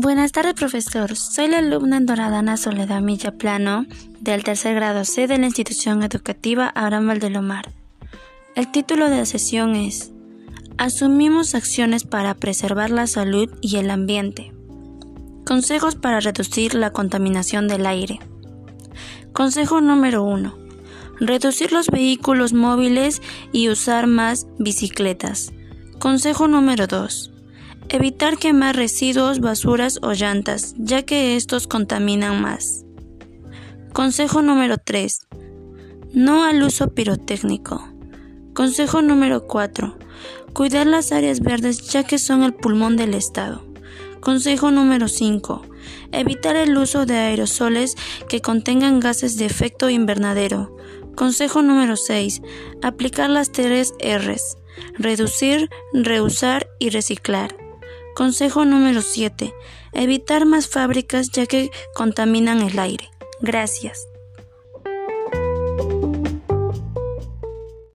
Buenas tardes, profesor. Soy la alumna Doradana Soledad Milla Plano, del tercer grado C de la institución educativa Abraham Valdelomar. El título de la sesión es Asumimos acciones para preservar la salud y el ambiente. Consejos para reducir la contaminación del aire. Consejo número 1. Reducir los vehículos móviles y usar más bicicletas. Consejo número 2 Evitar quemar residuos, basuras o llantas, ya que estos contaminan más. Consejo número 3. No al uso pirotécnico. Consejo número 4. Cuidar las áreas verdes ya que son el pulmón del Estado. Consejo número 5. Evitar el uso de aerosoles que contengan gases de efecto invernadero. Consejo número 6. Aplicar las tres R's. Reducir, reusar y reciclar. Consejo número 7. Evitar más fábricas ya que contaminan el aire. Gracias.